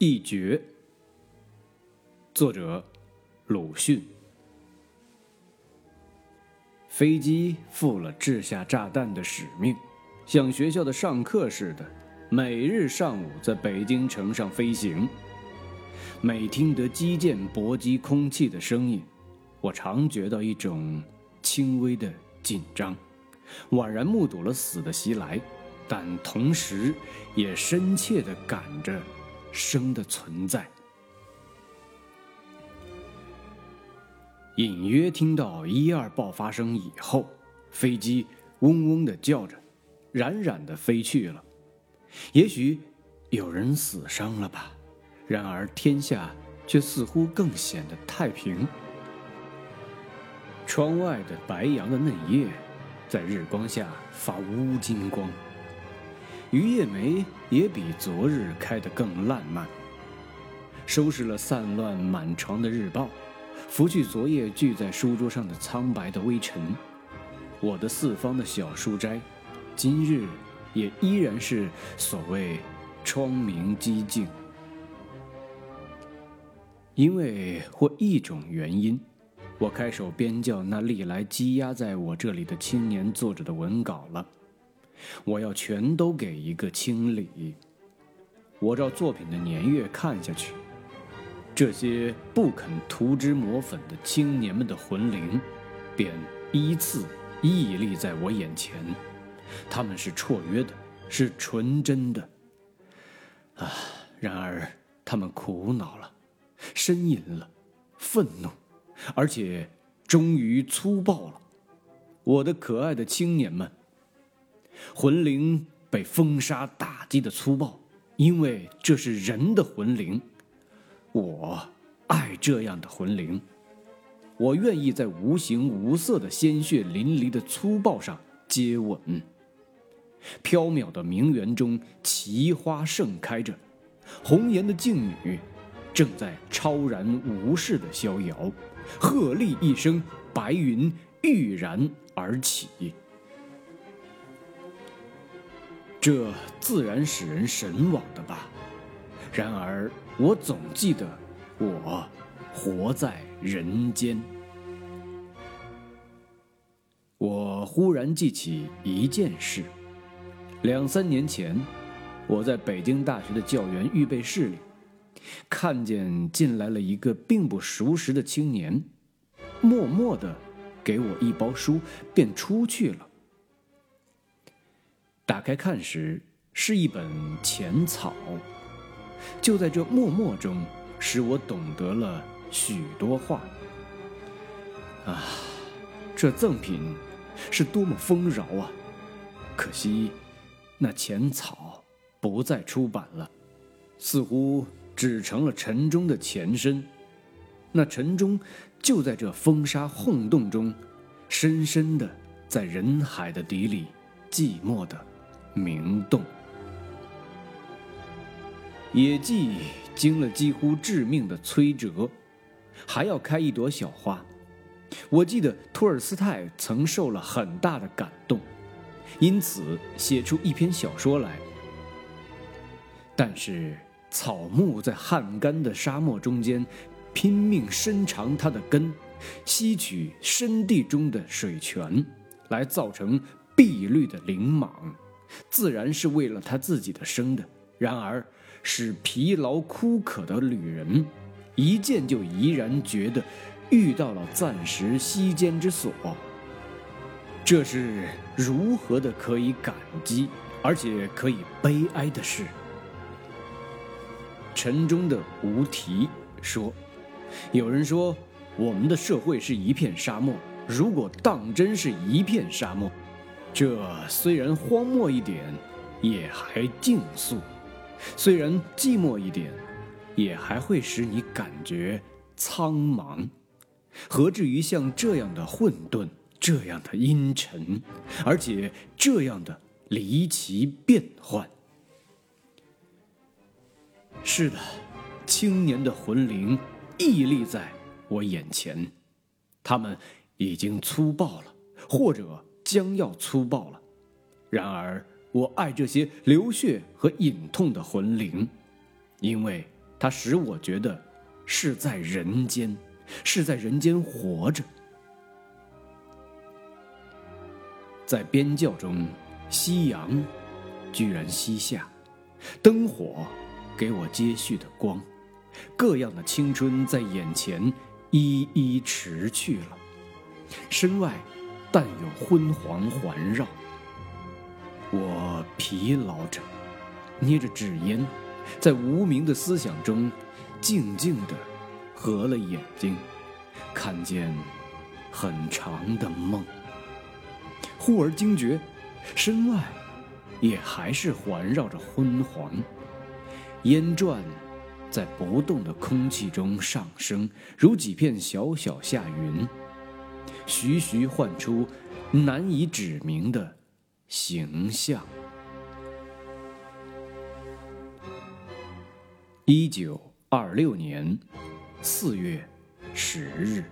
一绝。作者：鲁迅。飞机负了掷下炸弹的使命，像学校的上课似的，每日上午在北京城上飞行。每听得机箭搏击空气的声音，我常觉到一种轻微的紧张，宛然目睹了死的袭来，但同时也深切地感着生的存在。隐约听到一二爆发声以后，飞机嗡嗡的叫着，冉冉的飞去了。也许有人死伤了吧？然而天下却似乎更显得太平。窗外的白杨的嫩叶，在日光下发乌金光。榆叶梅也比昨日开得更烂漫。收拾了散乱满床的日报。拂去昨夜聚在书桌上的苍白的微尘，我的四方的小书斋，今日也依然是所谓窗明几净。因为或一种原因，我开手编校那历来积压在我这里的青年作者的文稿了。我要全都给一个清理。我照作品的年月看下去。这些不肯涂脂抹粉的青年们的魂灵，便依次屹立在我眼前。他们是绰约的，是纯真的。啊！然而他们苦恼了，呻吟了，愤怒，而且终于粗暴了。我的可爱的青年们，魂灵被风沙打击的粗暴，因为这是人的魂灵。我爱这样的魂灵，我愿意在无形无色的鲜血淋漓的粗暴上接吻。飘渺的名园中，奇花盛开着，红颜的静女正在超然无事的逍遥。鹤唳一声，白云郁然而起，这自然使人神往的吧。然而，我总记得，我活在人间。我忽然记起一件事：两三年前，我在北京大学的教员预备室里，看见进来了一个并不熟识的青年，默默的给我一包书，便出去了。打开看时，是一本《浅草》。就在这默默中，使我懂得了许多话。啊，这赠品是多么丰饶啊！可惜，那浅草不再出版了，似乎只成了陈忠的前身。那陈忠就在这风沙轰动中，深深的在人海的底里寂寞的明动。野季经了几乎致命的摧折，还要开一朵小花。我记得托尔斯泰曾受了很大的感动，因此写出一篇小说来。但是草木在旱干的沙漠中间拼命伸长它的根，吸取深地中的水泉，来造成碧绿的灵蟒，自然是为了他自己的生的。然而。使疲劳枯渴的旅人，一见就怡然觉得遇到了暂时息间之所。这是如何的可以感激，而且可以悲哀的事。城中的无题说：“有人说，我们的社会是一片沙漠。如果当真是一片沙漠，这虽然荒漠一点，也还静肃。”虽然寂寞一点，也还会使你感觉苍茫。何至于像这样的混沌，这样的阴沉，而且这样的离奇变幻？是的，青年的魂灵屹立在我眼前，他们已经粗暴了，或者将要粗暴了。然而。我爱这些流血和隐痛的魂灵，因为它使我觉得是在人间，是在人间活着。在边教中，夕阳居然西下，灯火给我接续的光，各样的青春在眼前一一驰去了。身外但有昏黄环绕，我疲劳着，捏着纸烟，在无名的思想中，静静地合了眼睛，看见很长的梦。忽而惊觉，身外也还是环绕着昏黄，烟转在不动的空气中上升，如几片小小夏云，徐徐唤出难以指明的形象。一九二六年四月十日。